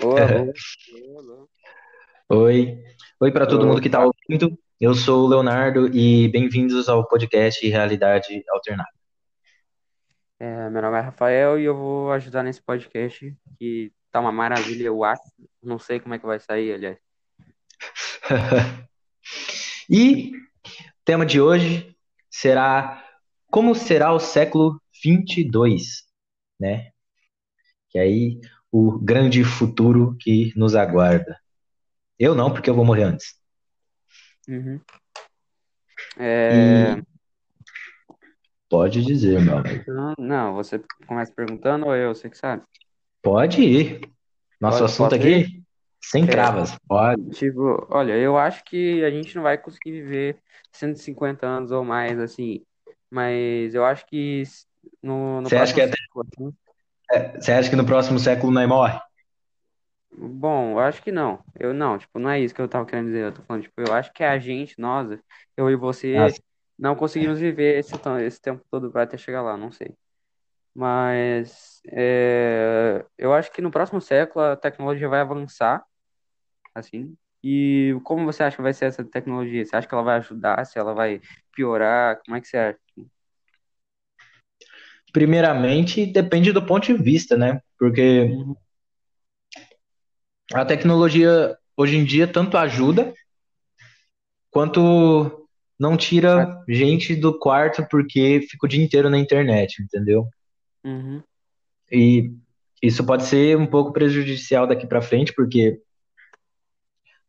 Boa. Oi. Oi para todo mundo que está ouvindo. Eu sou o Leonardo e bem-vindos ao podcast Realidade Alternada. É, meu nome é Rafael e eu vou ajudar nesse podcast que tá uma maravilha, eu acho. Não sei como é que vai sair, aliás. E o tema de hoje será como será o século 22, né? Que aí o grande futuro que nos aguarda. Eu não, porque eu vou morrer antes. Uhum. É, E pode dizer, meu amigo. não, não, você começa perguntando ou eu? Você que sabe. Pode ir. Nosso Pode, assunto ir? aqui, sem É, travas. Pode. tipo, olha, eu acho que a gente não vai conseguir viver 150 anos ou mais, assim. Mas eu acho que no, no Você acha que próximo até, assim, você acha que no próximo século nós morre? Bom, eu acho que não. Eu não, tipo, não é isso que eu tava querendo dizer. Eu tô falando, tipo, eu acho que a gente, nós, eu e você, Nossa, não conseguimos viver esse, esse tempo todo pra até chegar lá, não sei. Mas é, eu acho que no próximo século a tecnologia vai avançar, assim. E como você acha que vai ser essa tecnologia? Você acha que ela vai ajudar? Se ela vai piorar? Como é que você acha? Primeiramente, depende do ponto de vista, né? Porque a tecnologia hoje em dia tanto ajuda quanto não tira gente do quarto porque fica o dia inteiro na internet, entendeu? uhum, E isso pode ser um pouco prejudicial daqui pra frente, porque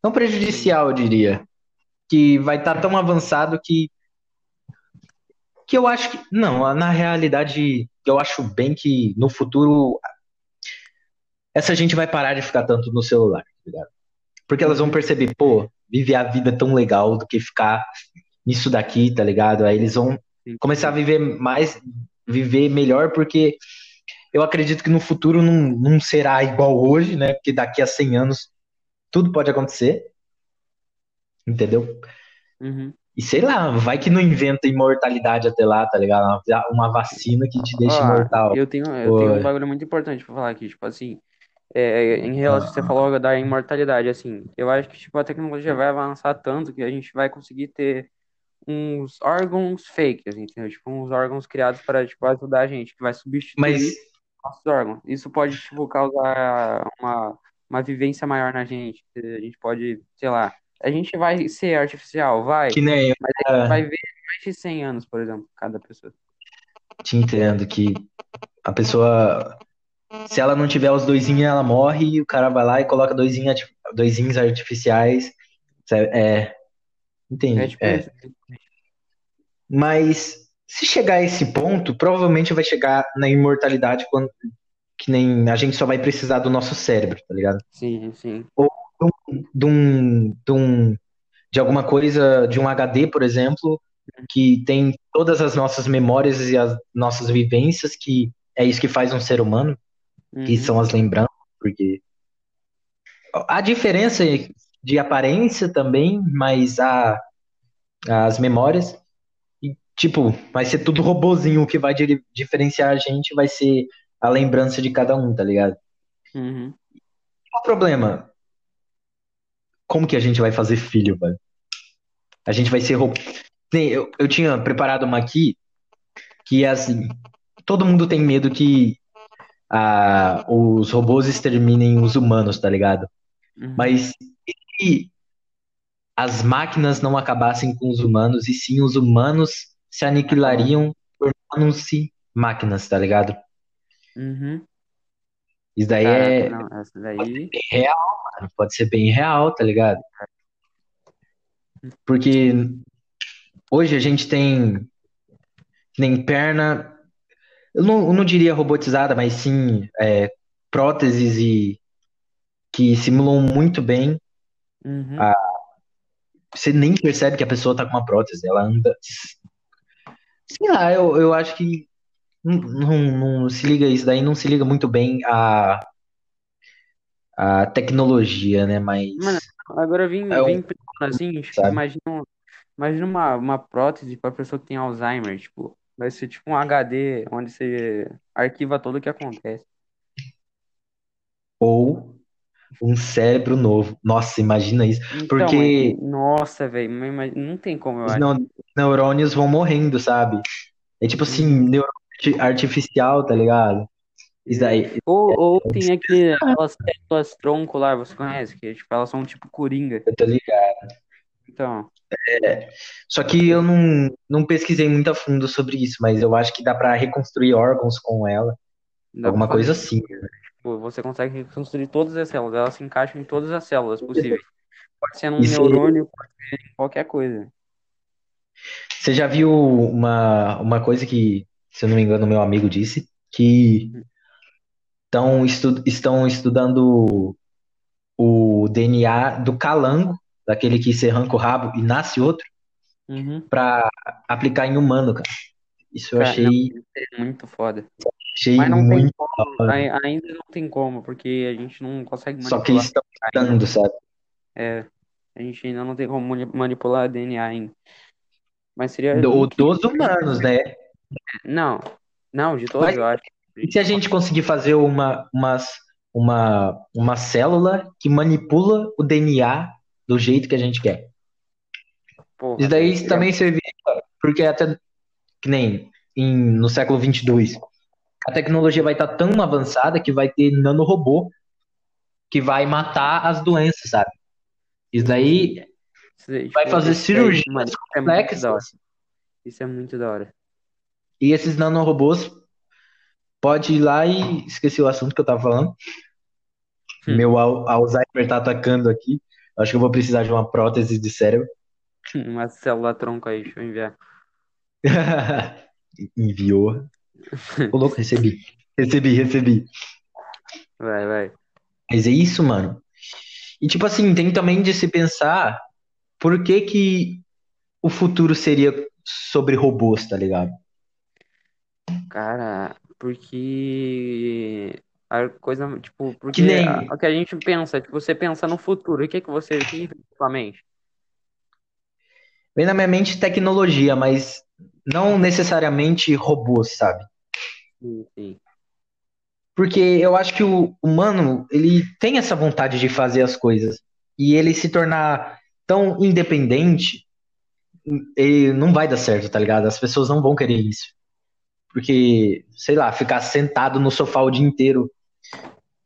não prejudicial, eu diria, que vai estar tão avançado que que eu acho que não, na realidade, eu acho bem que no futuro essa gente vai parar de ficar tanto no celular, tá ligado? Porque elas vão perceber, pô, viver a vida tão legal do que ficar nisso daqui, tá ligado? Aí eles vão começar a viver mais, viver melhor, porque eu acredito que no futuro não, não será igual hoje, né? Porque daqui a 100 anos tudo pode acontecer, entendeu? Uhum. E sei lá, vai que não inventa imortalidade até lá, tá ligado? Uma, vacina que te deixa Ó, imortal. eu tenho, eu Pô, tenho um bagulho muito importante pra falar aqui, tipo assim. É, em relação, você ah, falou da imortalidade, assim, eu acho que tipo, a tecnologia vai avançar tanto que a gente vai conseguir ter uns órgãos fake, assim, entendeu? Tipo, uns órgãos criados para, tipo, ajudar a gente, que vai mas, substituir nossos órgãos. Isso pode, tipo, causar uma, uma vivência maior na gente. A gente pode, sei lá, a gente vai ser artificial, vai, que nem eu mas a gente vai ah, ver mais de 100 anos, por exemplo, cada pessoa. te entendo que a pessoa Se ela não tiver os doisinhos, ela morre e o cara vai lá e coloca doisinhos, arti- doisinhos artificiais. É, É entendi. tipo É. Mas se chegar a esse ponto, provavelmente vai chegar na imortalidade quando que nem a gente só vai precisar do nosso cérebro, tá ligado? Sim, sim. Ou de um, de um, de alguma coisa, de um HD, por exemplo, que tem todas as nossas memórias e as nossas vivências, que é isso que faz um ser humano, que Uhum. são as lembranças, porque A diferença de aparência também, mas a, as memórias, e, tipo, vai ser tudo robozinho. O que vai di- diferenciar a gente vai ser a lembrança de cada um, tá ligado? Uhum. Qual o problema? Como que a gente vai fazer filho, velho? A gente vai ser robô. Eu, eu tinha preparado uma aqui que é assim: todo mundo tem medo que ah, os robôs exterminem os humanos, tá ligado? Uhum. Mas e as máquinas não acabassem com os humanos, e sim os humanos se aniquilariam tornando-se máquinas, tá ligado? Uhum. Isso daí Caraca, é não, essa daí. bem real, mano. Pode ser bem real, tá ligado? Porque hoje a gente tem nem perna, eu não, eu não diria robotizada, mas sim é, próteses e que simulam muito bem. Uhum. A, você nem percebe que a pessoa tá com uma prótese, ela anda. Sei lá, eu, eu acho que não, não, não se liga isso daí, não se liga muito bem a a tecnologia, né? Mano, Mas agora eu vim, é um, vim pensando assim, tipo, sabe? imagina, imagina uma, uma prótese pra pessoa que tem Alzheimer, tipo, vai ser tipo um HD onde você arquiva tudo o que acontece. ou um cérebro novo. Nossa, imagina isso. Então, Porque nossa, velho, não tem como, eu os acho. neu- neurônios vão morrendo, sabe? É tipo assim, Uhum. neurônio arti- artificial, tá ligado? Isso daí. Ou, ou tem aquele, aquelas células tronco lá, você conhece? Que tipo, elas são tipo coringa. Eu tô ligado. Então, Só que eu não, não pesquisei muito a fundo sobre isso, mas eu acho que dá pra reconstruir órgãos com ela. dá Alguma coisa assim. tipo, você consegue reconstruir todas as células, elas se encaixam em todas as células possíveis. Pode ser num você- neurônio, pode ser em qualquer coisa. Você já viu uma, uma coisa que, se eu não me engano, meu amigo disse, que estão, estu, estão estudando o DNA do calango, daquele que você arranca o rabo e nasce outro, Uhum. pra aplicar em humano, cara. Isso eu Cara, achei, não, é muito foda. achei Mas não tem muito. como, ai- ainda não tem como, porque a gente não consegue Só que eles manipular. estão estudando, sabe? É, a gente ainda não tem como mani- manipular DNA ainda. Mas seria Do- dos humanos, né? Não, não, de todos Mas- eu acho. E se a gente conseguir fazer uma, umas, uma, uma célula que manipula o DNA do jeito que a gente quer? Porra, Isso daí seria- também serviria, porque até que nem em, no século 22, a tecnologia vai estar tão avançada que vai ter nanorobô que vai matar as doenças, sabe? Isso daí Isso vai fazer isso cirurgias é muito da hora. complexas Isso é muito da hora. e esses nanorobôs pode ir lá e esqueci o assunto que eu tava falando. Hum. Meu al- Alzheimer tá atacando aqui. Acho que eu vou precisar de uma prótese de cérebro. Uma célula tronco aí, deixa eu enviar. Enviou. Ô, louco, recebi. Recebi, recebi. Vai, vai. Mas é isso, mano. E tipo assim, tem também de se pensar por que que o futuro seria sobre robôs, tá ligado? Cara, porque a coisa, tipo, porque Que nem- a- o que a gente pensa, tipo, você pensa no futuro, o que que você, o que que vem na sua mente? Vem na minha mente tecnologia, mas não necessariamente robôs, sabe? Sim, sim. Porque eu acho que o humano, ele tem essa vontade de fazer as coisas. E ele se tornar tão independente, ele não vai dar certo, tá ligado? As pessoas não vão querer isso. Porque, sei lá, ficar sentado no sofá o dia inteiro,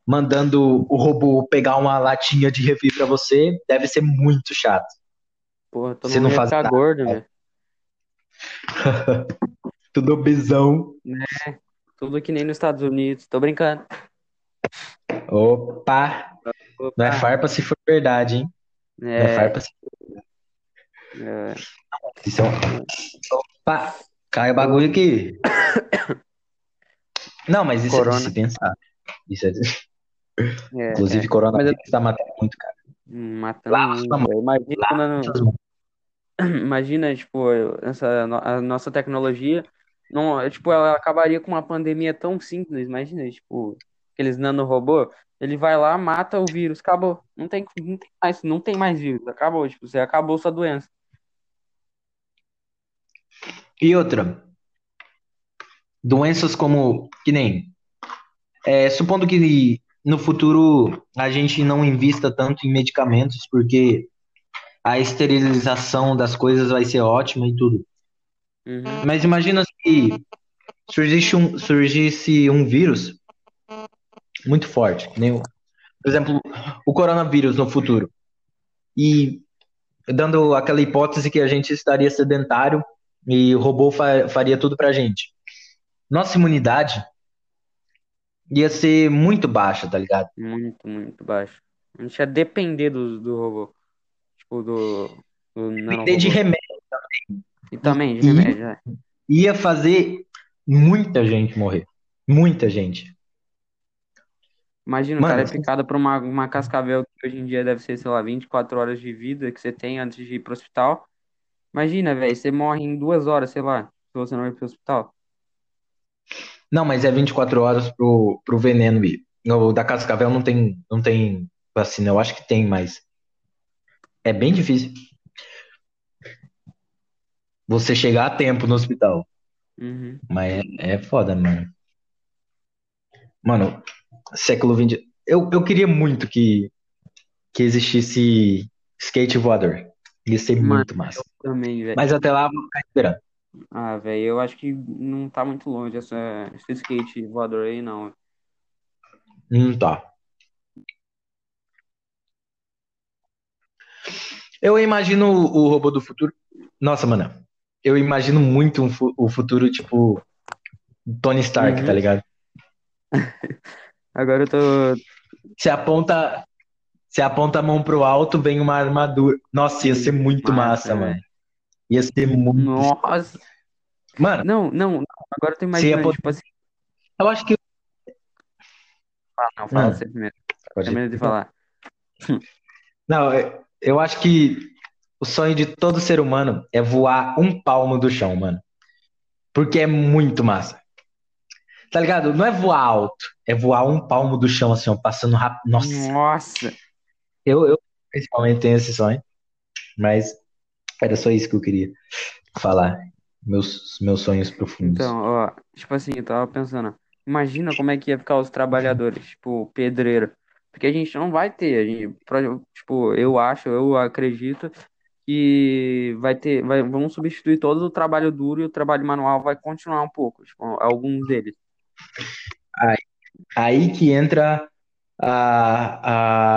mandando o robô pegar uma latinha de refri pra você, deve ser muito chato. Porra, todo Você mundo não faz ficar nada. gordo, velho. Tudo obesão. Tudo que nem nos Estados Unidos. Tô brincando. Opa! Não é Opa. farpa se for verdade, hein? Não é É, farpa se é, Isso é um- Opa! Cai o bagulho aqui. Não, mas isso é Corona. de se pensar. Isso é... é, Inclusive, é. coronavírus está matando muito, cara. Matando muito, sua mão. velho. Imagina quando mãos. Imagina, tipo, essa, a nossa tecnologia, não, é, tipo, ela acabaria com uma pandemia tão simples, imagina, tipo, aqueles nanorobô, ele vai lá, mata o vírus, acabou, não tem, não tem mais, não tem mais vírus, acabou, tipo, você acabou sua doença. E outra, doenças como, que nem, é, supondo que no futuro a gente não invista tanto em medicamentos, porque a esterilização das coisas vai ser ótima e tudo. Uhum. Mas imagina se surgisse um, surgisse um vírus muito forte, nem, por exemplo, o coronavírus no futuro. E dando aquela hipótese que a gente estaria sedentário e o robô fa- faria tudo pra gente. Nossa imunidade ia ser muito baixa, tá ligado? Muito, muito baixo. A gente ia depender do, do robô, tipo, do, do Depender de remédio. E também de remédio, é. Ia fazer muita gente morrer. Muita gente. Imagina, o cara é Mano, picado por uma, uma cascavel que hoje em dia deve ser, sei lá, 24 horas de vida que você tem antes de ir pro hospital. Imagina, velho, você morre em duas horas, sei lá, se você não ir pro hospital. Não, mas é 24 horas pro, pro veneno ir. O da Cascavel não tem, não tem vacina. Eu acho que tem, mas é bem difícil você chegar a tempo no hospital. Uhum. Mas é, é foda, mano. Mano, século XX. eu, eu queria muito que, que existisse skate voador. Ia ser Mano, muito massa. eu também, velho. Mas até lá, eu vou ficar esperando. Ah, velho, eu acho que não tá muito longe essa, esse skate voador aí, não. Hum, tá. Eu imagino o, robô do futuro. Nossa, mano. Eu imagino muito um fu- o futuro, tipo, Tony Stark, tá Uhum. ligado? Agora eu tô. Você aponta, você aponta a mão pro alto, vem uma armadura. Nossa, ia ser muito massa, Massa, mano. Ia ser muito. Nossa! Mano, Não, não, não. Agora eu tô imaginando, poder- tipo assim. eu acho que. Ah, não, fala Não. você primeiro. Pode- Termina de falar. Não, eu- eu acho que o sonho de todo ser humano é voar um palmo do chão, mano. Porque é muito massa. Tá ligado? Não é voar alto, é voar um palmo do chão, assim, ó, passando rápido. Nossa, Nossa! Eu, eu principalmente tenho esse sonho, mas era só isso que eu queria falar. Meus, meus sonhos profundos. Então, ó, tipo assim, eu tava pensando, imagina como é que ia ficar os trabalhadores, tipo, pedreiro. Porque a gente não vai ter, a gente, tipo, eu acho, eu acredito que vai ter, vai, vão substituir todo o trabalho duro e o trabalho manual vai continuar um pouco, tipo, alguns deles. Aí que entra a, a,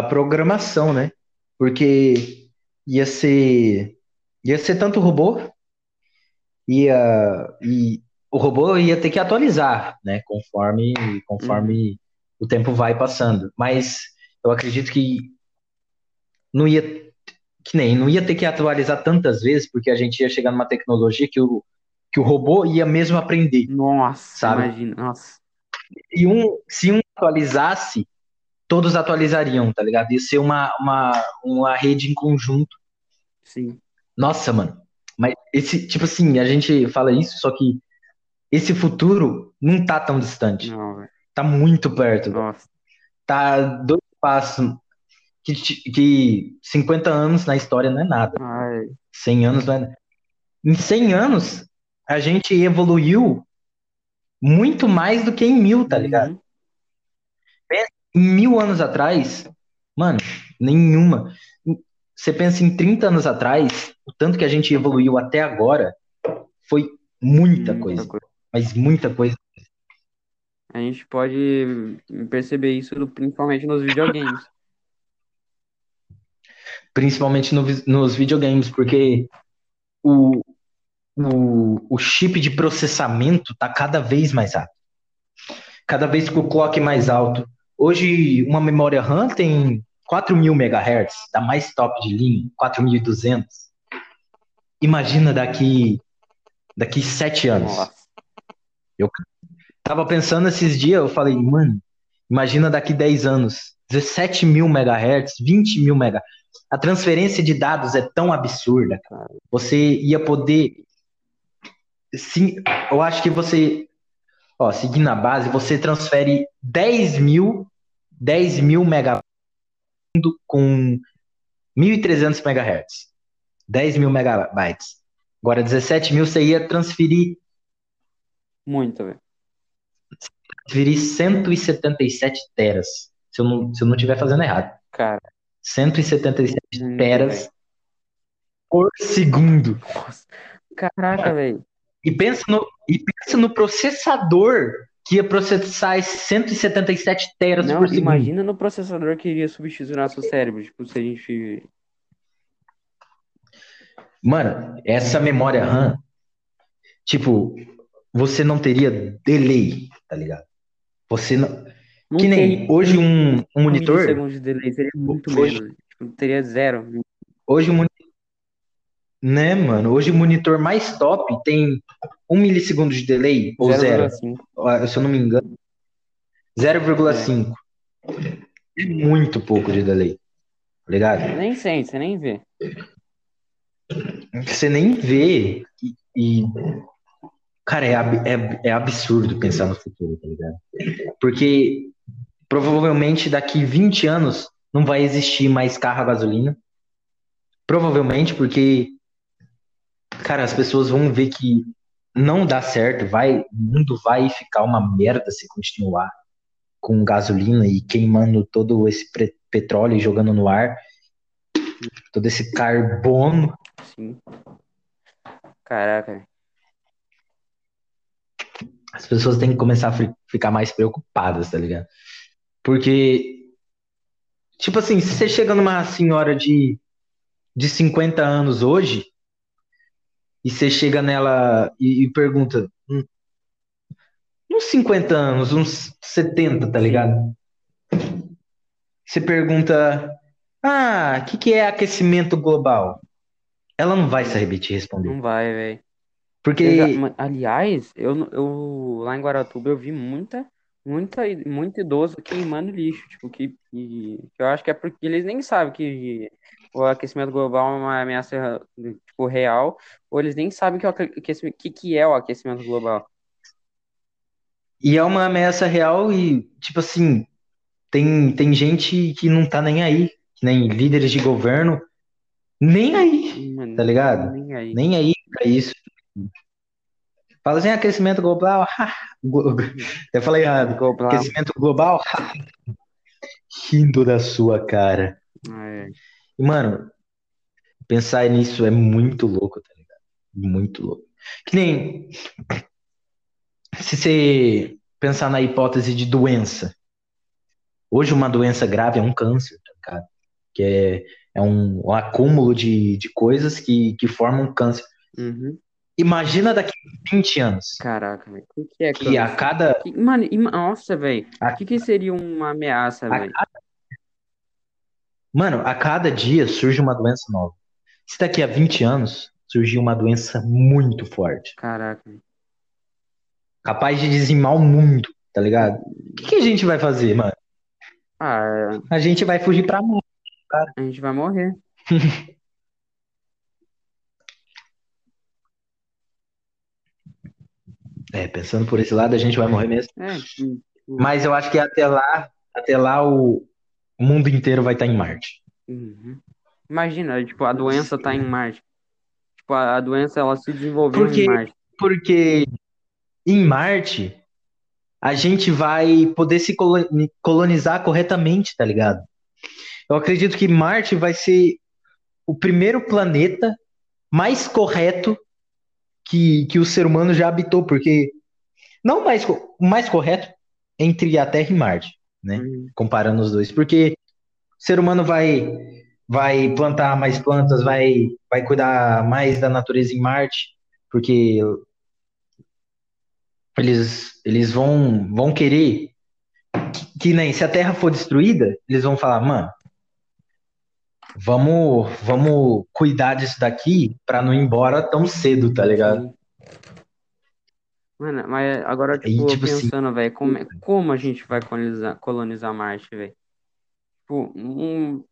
a programação, né? Porque ia ser, ia ser tanto robô, ia, e o robô ia ter que atualizar, né? Conforme, conforme o tempo vai passando. Mas eu acredito que não ia, que nem, não ia ter que atualizar tantas vezes, porque a gente ia chegar numa tecnologia que o, que o robô ia mesmo aprender. Nossa, Sabe? imagina, nossa, E um, se um atualizasse, todos atualizariam, tá ligado? Ia ser uma, uma, uma rede em conjunto. sim, Nossa, mano. Mas esse, tipo assim, a gente fala isso, só que esse futuro não tá tão distante. não, velho, Tá muito perto. nossa, Tá dois passos. Que, que 50 anos na história não é nada. ai, 100 anos não é nada. Em 100 anos, a gente evoluiu muito mais do que em mil, tá ligado? uhum, mil anos atrás, mano, nenhuma. Você pensa em 30 anos atrás, o tanto que a gente evoluiu até agora foi muita coisa. Mas muita coisa. A gente pode perceber isso principalmente nos videogames. Principalmente no nos videogames, porque o, o, o chip de processamento tá cada vez mais rápido. Cada vez que o clock é mais alto. Hoje, uma memória RAM tem 4.000 MHz, da mais top de linha, 4.200. Imagina daqui daqui sete anos. Nossa, Tava pensando esses dias, eu falei, mano, imagina daqui 10 anos, 17 mil megahertz, 20 mil megahertz. A transferência de dados é tão absurda, cara. Você ia poder. Sim, eu acho que você. Ó, seguindo a base, você transfere 10 mil, 10 mil megabytes com 1.300 megahertz. 10 mil megabytes. Agora, 17 mil você ia transferir muito, velho. transferir 177 teras. Se eu não, se eu não estiver fazendo errado. Cara, 177 muito, teras velho. por segundo. Nossa. Caraca, velho. E pensa no, e pensa no processador que ia processar esses 177 teras Não, por segundo. imagina no processador que iria substituir nosso cérebro. Tipo, se a gente. Mano, essa memória RAM, tipo, você não teria delay, tá ligado? Você não. Não Que nem teria hoje um, um monitor. milissegundos de delay, seria muito Hoje- menos. Tipo, teria zero. Hoje monitor. Né, mano? Hoje o monitor mais top tem um milissegundo de delay ou zero. 0,5. Ah, Se eu não me engano, 0,5. É muito pouco de delay. Tá ligado? Nem sente, você nem vê. Você nem vê. E, e- cara, é, é, é absurdo pensar no futuro, tá ligado? Porque provavelmente daqui 20 anos não vai existir mais carro a gasolina. Provavelmente porque, cara, as pessoas vão ver que não dá certo, vai, o mundo vai ficar uma merda se continuar com gasolina e queimando todo esse petróleo e jogando no ar, todo esse carbono. Sim. Caraca. As pessoas têm que começar a fi- ficar mais preocupadas, tá ligado? Porque, tipo assim, se você chega numa senhora de, de 50 anos hoje, e você chega nela e, e pergunta, "Hum, uns 50 anos, uns 70, tá ligado? Você pergunta, ah, o que que é aquecimento global? Ela não vai saber te responder. Não vai, velho. Porque, aliás, eu, eu lá em Guaratuba eu vi muita, muita, muito idoso queimando lixo, tipo, que, que, que eu acho que é porque eles nem sabem que o aquecimento global é uma ameaça, tipo, real, ou eles nem sabem que, o aque- aquecimento, que, que é o aquecimento global. e é uma ameaça real e, tipo assim, tem, tem gente que não tá nem aí, que nem líderes de governo, nem aí, Mano, tá ligado? nem aí. Nem aí pra isso. Fala assim, aquecimento global, glo- eu falei errado, Global. aquecimento global, rindo da sua cara. É, E, mano, pensar nisso é muito louco, tá ligado? Muito louco. Que nem se você pensar na hipótese de doença. Hoje uma doença grave é um câncer, tá ligado? Que é, é um, um acúmulo de, de coisas que, que formam câncer. uhum. Imagina daqui a 20 anos, Caraca, velho. O que que é que a câncer? cada, Mano, nossa, velho. O que que seria uma ameaça, velho? Mano, a cada dia surge uma doença nova. Se daqui a 20 anos surgir uma doença muito forte, Caraca, capaz de dizimar o mundo, tá ligado? O que que a gente vai fazer, mano? Ah, A gente vai fugir pra morte, cara. a gente vai morrer. É, pensando por esse lado, a gente vai morrer mesmo. É, Mas eu acho que até lá, até lá o, o mundo inteiro vai estar em Marte. uhum. Imagina, tipo, a doença tá em Marte. Tipo, a, a doença ela se desenvolveu Porque- em Marte. Porque em Marte a gente vai poder se colo- colonizar corretamente, tá ligado? Eu acredito que Marte vai ser o primeiro planeta mais correto que, que o ser humano já habitou, porque não mais, mais correto entre a Terra e Marte, né? Uhum. comparando os dois, porque o ser humano vai vai plantar mais plantas, vai vai cuidar mais da natureza em Marte, porque eles eles vão vão querer que, que nem se a Terra for destruída, eles vão falar, mano, vamos vamos cuidar disso daqui pra não ir embora tão cedo, tá ligado? Mano, mas agora, E, tipo, tipo assim- pensando, velho, como, é- como a gente vai colonizar, colonizar Marte, velho? Tipo, um,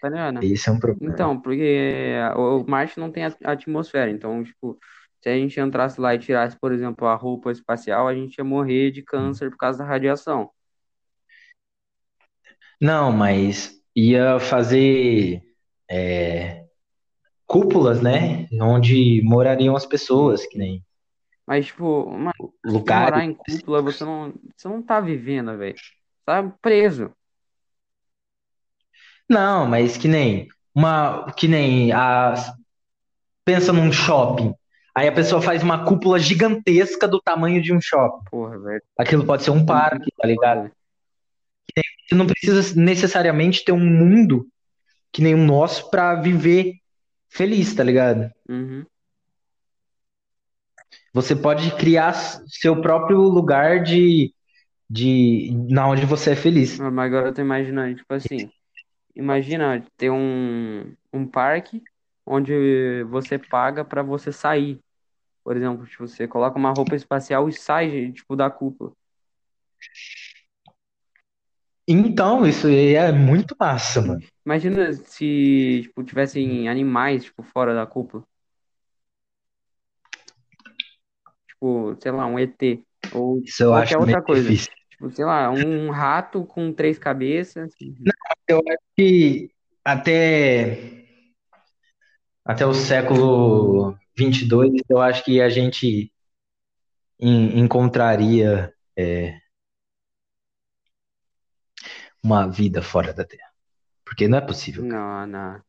tá ligado? Esse é um problema. Então, porque o o Marte não tem a- atmosfera, então, tipo, se a gente entrasse lá e tirasse, por exemplo, a roupa espacial, a gente ia morrer de câncer por causa da radiação. Não, mas ia fazer é, cúpulas, né? Onde morariam as pessoas, que nem Mas, tipo, mano, se lugares. morar em cúpula, você não, você não tá vivendo, velho. Tá preso. Não, mas que nem uma, que nem a pensa num shopping. Aí a pessoa faz uma cúpula gigantesca do tamanho de um shopping. Porra, velho. Aquilo pode ser um parque, tá ligado? Você não precisa necessariamente ter um mundo que nem o nosso pra viver feliz, tá ligado? Uhum. Você pode criar seu próprio lugar de, de na onde você é feliz. Mas agora eu tô imaginando, tipo assim, imagina ter um, um parque onde você paga pra você sair. Por exemplo, tipo, você coloca uma roupa espacial e sai, tipo, da cúpula. Então, isso aí é muito massa, mano. Imagina se, tipo, tivessem animais, tipo, fora da cúpula. Tipo, sei lá, um ET. Ou Isso eu qualquer acho outra coisa. difícil. Tipo, sei lá, um rato com três cabeças. Eu acho que até, até o século 22, eu acho que a gente en- encontraria é, uma vida fora da Terra. Porque não é possível, cara. Não, não.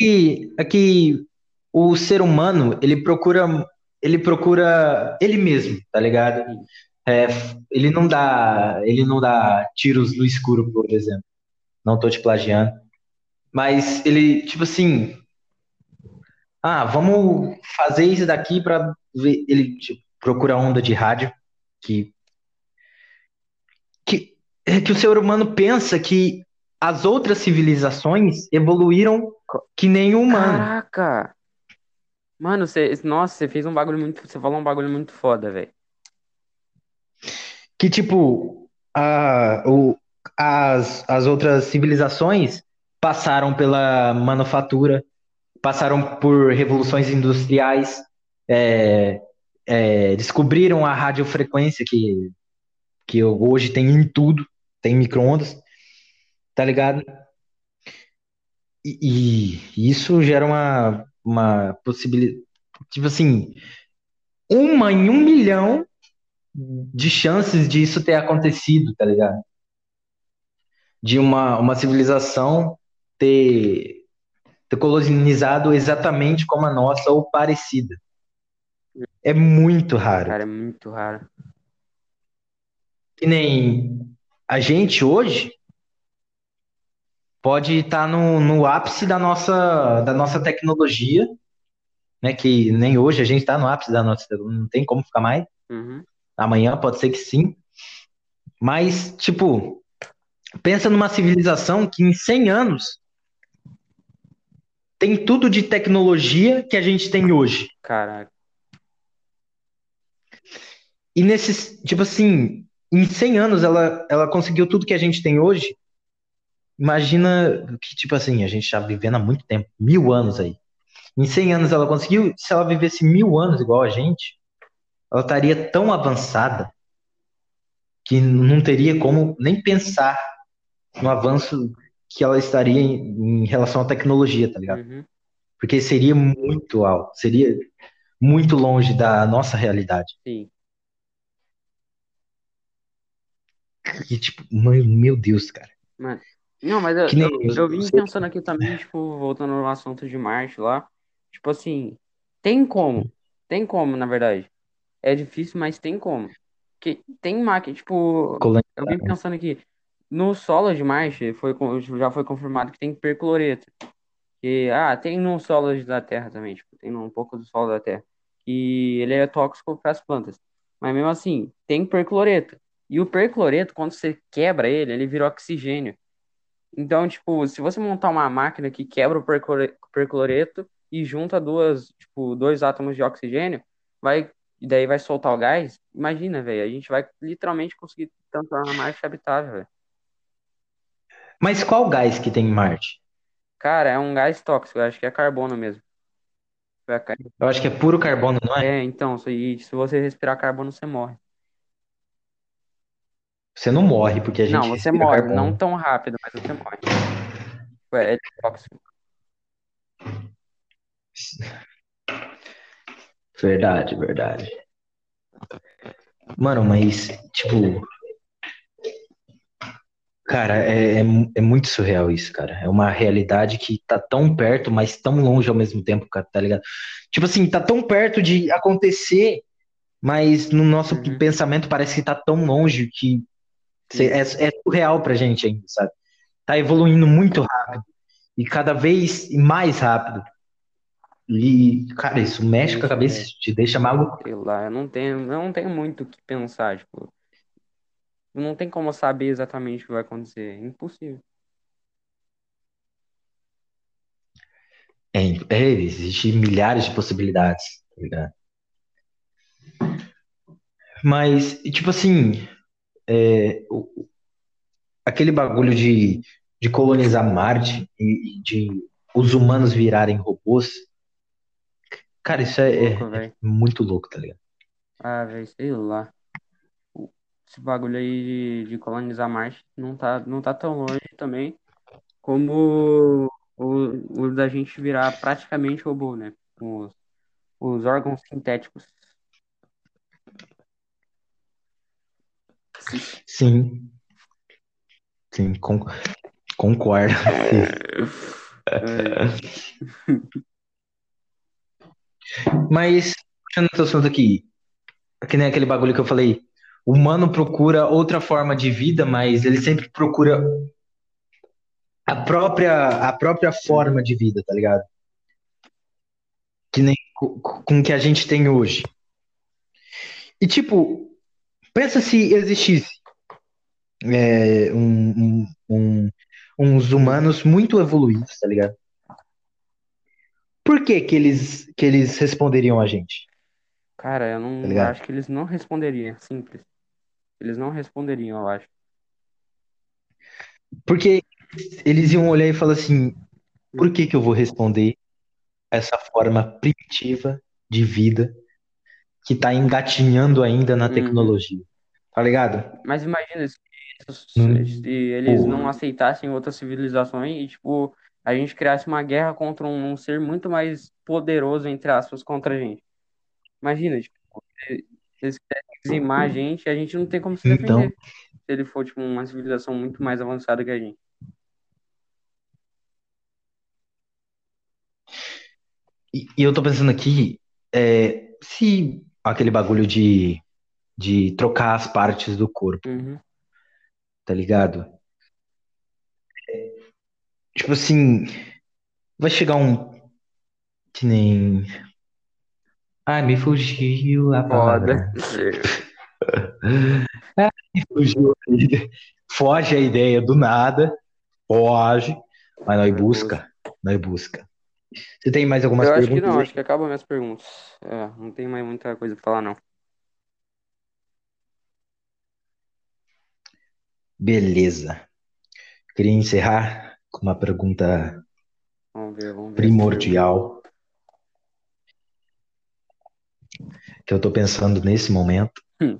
E aqui o ser humano, ele procura ele procura ele mesmo, tá ligado? É, ele não dá, ele não dá tiros no escuro, por exemplo. Não tô te plagiando. Mas ele, tipo assim, ah, vamos fazer isso daqui pra ver. Ele tipo, procura onda de rádio que, que, é que o ser humano pensa que as outras civilizações evoluíram que nem o humano. Caraca! Mano, você, nossa, você fez um bagulho muito, você falou um bagulho muito foda, velho. Que tipo, a, o, as, as outras civilizações passaram pela manufatura, passaram por revoluções industriais, é, é, descobriram a radiofrequência que, que hoje tem em tudo, tem micro-ondas, tá ligado? E, e isso gera uma, uma possibilidade, tipo assim, uma em um milhão de chances de isso ter acontecido, tá ligado? De uma, uma civilização ter, ter colonizado exatamente como a nossa ou parecida. É muito raro. Cara, é muito raro. Que nem a gente hoje pode estar no, no ápice da nossa, da nossa tecnologia, né? Que nem hoje a gente está no ápice da nossa, não tem como ficar mais. Uhum. Amanhã pode ser que sim. Mas, tipo, pensa numa civilização que em 100 anos tem tudo de tecnologia que a gente tem hoje. Caraca. E nesses, tipo assim, em 100 anos ela, ela conseguiu tudo que a gente tem hoje. Imagina que, tipo assim, a gente já vivendo há muito tempo, mil anos aí. Em 100 anos ela conseguiu, se ela vivesse mil anos igual a gente, ela estaria tão avançada que não teria como nem pensar no avanço que ela estaria em, em relação à tecnologia, tá ligado? Uhum. Porque seria muito alto, seria muito longe da nossa realidade. Sim. E, tipo, meu Deus, cara. Mano. Não, mas eu, nem eu, eu vim pensando aqui também, tipo, voltando no assunto de Marte lá. Tipo assim, tem como. Tem como, na verdade. É difícil, mas tem como. Que tem máquina, tipo, eu vim pensando aqui. No solo de Marte foi, con- já foi confirmado que tem percloreto. Que, ah, tem no solo da Terra também, tipo, tem um pouco do solo da Terra. E ele é tóxico para as plantas. Mas mesmo assim, tem percloreto. E o percloreto, quando você quebra ele, ele vira oxigênio. Então, tipo, se você montar uma máquina que quebra o perclore- percloreto e junta duas, tipo, dois átomos de oxigênio, vai, e daí vai soltar o gás, imagina, velho, a gente vai literalmente conseguir transformar Marte habitável, velho. Mas qual gás que tem em Marte? Cara, é um gás tóxico, eu acho que é carbono mesmo. Eu acho que é puro carbono, não é? É, então, se se você respirar carbono, você morre. Você não morre porque a gente Não, você morre, carbono. não tão rápido, mas você morre. É, é tóxico. Verdade, verdade. Mano, mas, tipo. Cara, é, é, é muito surreal isso, cara. É uma realidade que tá tão perto, mas tão longe ao mesmo tempo, cara, tá ligado? Tipo assim, tá tão perto de acontecer, mas no nosso Uhum. pensamento parece que tá tão longe que cê- é, é surreal pra gente ainda, sabe? Tá evoluindo muito rápido e cada vez mais rápido. E, cara, isso mexe com a cabeça, te deixa maluco. Sei lá, eu não tenho, eu não tenho muito o que pensar, tipo, não tem como saber exatamente o que vai acontecer, é impossível. É, é, existe milhares de possibilidades, tá ligado? Mas, tipo assim, é, o- aquele bagulho de, de colonizar Marte e, e de os humanos virarem robôs, cara, isso é, é- Louco, velho. muito louco, tá ligado? Ah, velho, sei lá. Esse bagulho aí de, de colonizar Marte não tá, não tá tão longe também como o, o da gente virar praticamente robô, né? Com os, os órgãos sintéticos. Sim. Sim, con- concordo. É, Mas, puxando esse assunto aqui, que nem aquele bagulho que eu falei, o humano procura outra forma de vida, mas ele sempre procura a própria, a própria forma de vida, tá ligado? Que nem co- co- com o que a gente tem hoje. E tipo, pensa se existisse é, um, um- um- uns humanos muito evoluídos, tá ligado? Por que que eles, que eles responderiam a gente, Cara, eu tá não ligado? acho que eles não responderiam, simples. Eles não responderiam, eu acho. Porque eles iam olhar e falar assim, por que que eu vou responder essa forma primitiva de vida que tá engatinhando ainda na Uhum. tecnologia, tá ligado? Mas imagina se, Não- se eles não Porra. aceitassem outras civilizações e, tipo, a gente criasse uma guerra contra um, um ser muito mais poderoso, entre aspas, contra a gente. Imagina, tipo, se eles querem dizimar a gente, a gente não tem como se Então, defender se ele for, tipo, uma civilização muito mais avançada que a gente. e, e eu tô pensando aqui, é, se aquele bagulho de, de trocar as partes do corpo, Uhum. tá ligado? Tipo assim, vai chegar um que nem. Ai, me fugiu a Foda. palavra. Me fugiu. Foge a ideia do nada, foge, mas nós busca, nós busca. Você tem mais algumas Eu acho que perguntas não, aí? acho que acabam minhas perguntas. É, não tem mais muita coisa pra falar, não. Beleza. Queria encerrar com uma pergunta Vamos ver, vamos ver. primordial que eu tô pensando nesse momento. Hum.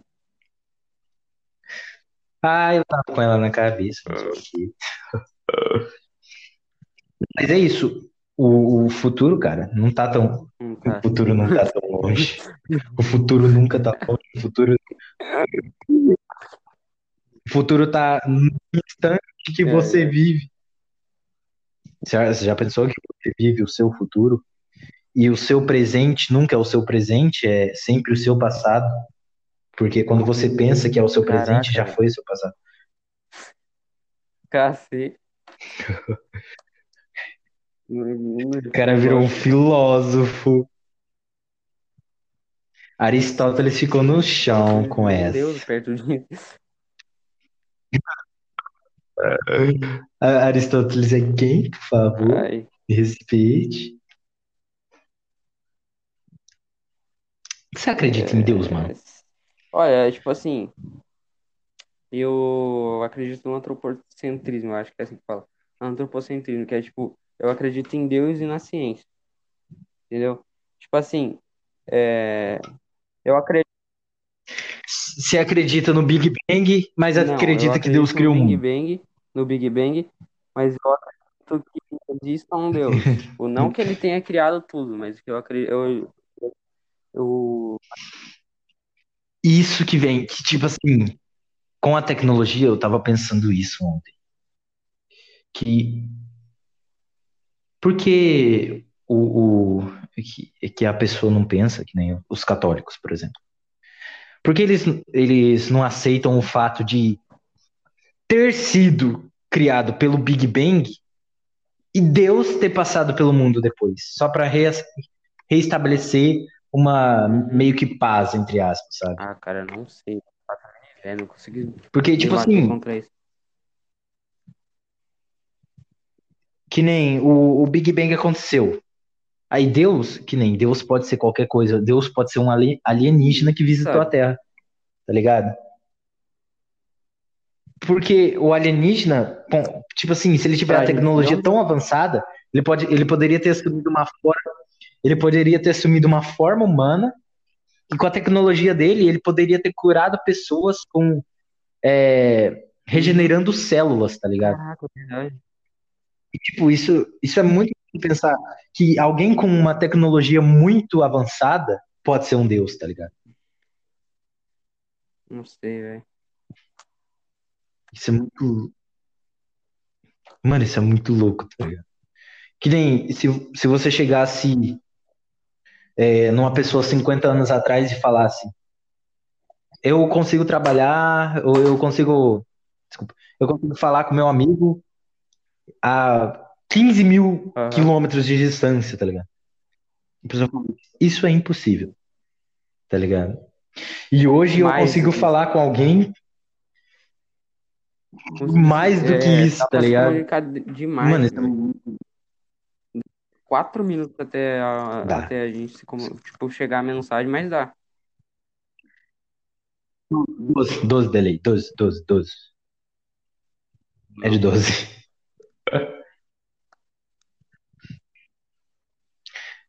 Ah, eu tava com ela na cabeça, quê. Mas é isso. O, o futuro, cara, não tá tão. O tá. futuro não tá tão longe. O futuro nunca tá longe. O futuro. O futuro tá no instante que É, você é. vive. Você já, você já pensou que você vive o seu futuro? E o seu presente nunca é o seu presente, é sempre o seu passado. Porque quando você pensa que é o seu presente, Caraca, já velho. foi o seu passado. Cacete. O cara virou um filósofo. Aristóteles ficou no chão com Meu essa. Deus, perto disso. A- Aristóteles é quem, por favor? Ai, respeite. Você acredita em Deus, mano? é... Olha, tipo assim, eu acredito no antropocentrismo, acho que é assim que fala. Antropocentrismo, que é tipo, eu acredito em Deus e na ciência, entendeu? Tipo assim, é... eu acredito. Você acredita no Big Bang, mas Não, acredita que Deus criou o mundo. Bang, no Big Bang, mas eu acredito que exista um Deus. Tipo, não que ele tenha criado tudo, mas que eu acredito, eu, eu, Isso que vem, que tipo assim, com a tecnologia, eu tava pensando isso ontem. Que porque o, o que, que a pessoa não pensa, que nem os católicos, por exemplo. Porque eles, eles não aceitam o fato de ter sido criado pelo Big Bang e Deus ter passado pelo mundo depois, só para reestabelecer uma meio que paz, entre aspas, sabe? ah, cara, não sei. É, não consegui Porque, tipo assim, contra isso. Que nem o, o Big Bang aconteceu. Aí Deus, que nem Deus pode ser qualquer coisa, Deus pode ser um ali- alienígena que visitou a Sabe? Terra, tá ligado? Porque o alienígena, bom, tipo assim, se ele tiver a tecnologia tão avançada, ele pode, ele poderia ter assumido uma forma, ele poderia ter assumido uma forma humana, e com a tecnologia dele, ele poderia ter curado pessoas com é, regenerando células, tá ligado? Caraca, é verdade. E, tipo, isso, isso é muito pensar que alguém com uma tecnologia muito avançada pode ser um deus, tá ligado? Não sei, velho. Isso é muito, Mano, isso é muito louco, tá ligado? Que nem se, se você chegasse é, numa pessoa 50 anos atrás e falasse: Eu consigo trabalhar, ou eu consigo. Desculpa, eu consigo falar com meu amigo a 15 mil Aham. quilômetros de distância, tá ligado? Isso é impossível, tá ligado? E hoje eu Mais consigo do que falar com alguém mais do que é, isso, dá tá ligado? demais. Mano, isso é. Quatro minutos até a, até a gente se comu- tipo, chegar a mensagem, mas dá. 12, 12 delay, 12, 12, 12. É de 12.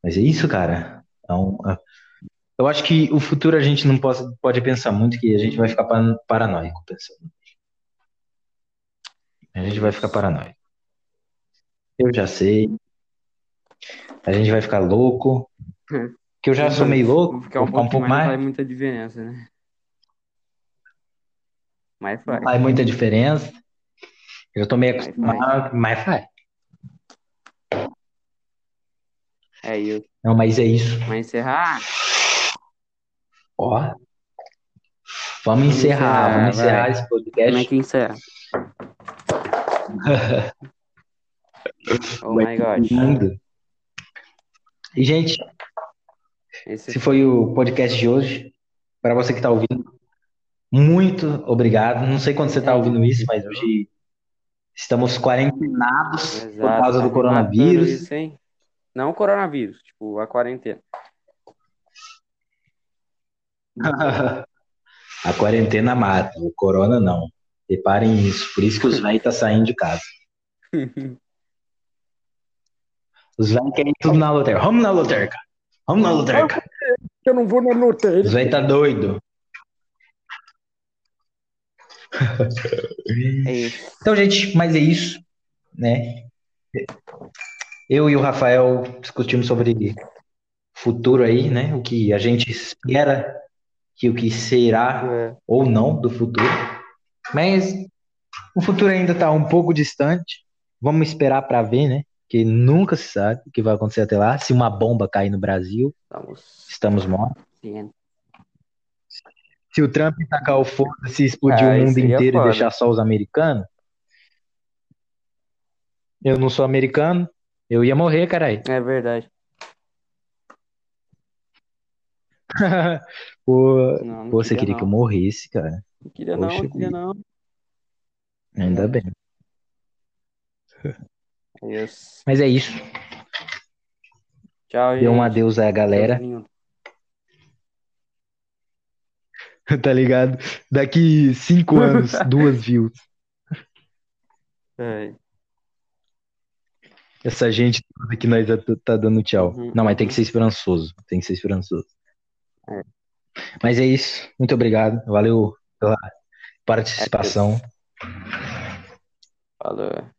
Mas é isso, cara. Então, é- eu acho que o futuro a gente não pode, pode pensar muito que a gente vai ficar pa- paranoico pensando. A gente vai ficar paranoico. Eu já sei. A gente vai ficar louco. Que eu já sou meio louco, Ficar um ficar um pouco mais não faz muita diferença, né? Mas faz. Faz muita diferença. Eu tô meio acostumado, mas faz. É isso. Não, mas é isso. Mas encerrar? Ó. Vamos encerrar, encerrar, vamos encerrar esse Como é podcast. que encerra? Oh my god. E, gente, Esse esse foi o podcast de hoje. Para você que está ouvindo, muito obrigado. Não sei quando você está É ouvindo isso, mas hoje estamos quarentenados por Exato, causa tá do me coronavírus. isso, hein? Não o coronavírus, tipo, a quarentena. A quarentena mata, o corona não. Reparem isso. Por isso que os velhos estão saindo de casa. Os velhos querem tudo na lotérica. Vamos na lotérica. Vamos na lotérica. Eu não vou na loteria. Os velhos tá doido. É isso. Então, gente, mas é isso, né? Eu e o Rafael discutimos sobre futuro aí, né? O que a gente espera que o que será É. ou não do futuro. Mas o futuro ainda está um pouco distante. Vamos esperar para ver, né? Que nunca se sabe o que vai acontecer até lá. Se uma bomba cair no Brasil, Estamos estamos mortos. cientes. Se o Trump tacar o foda-se e explodir Ah, o mundo seria inteiro e foda. deixar só os americanos, eu não sou americano, eu ia morrer, caralho. É verdade. Pô, Não, não pô, você queria não. que eu morresse, cara. Não queria não, Poxa não queria vida. não. Ainda bem. É isso. Mas é isso. Tchau, Dê um adeus à galera. Tá ligado? Daqui cinco anos, duas views. É. Essa gente toda que nós tá, tá dando tchau. Uhum, Não, mas tem uhum. que ser esperançoso. Tem que ser esperançoso. É. Mas é isso. Muito obrigado. Valeu pela participação. Falou.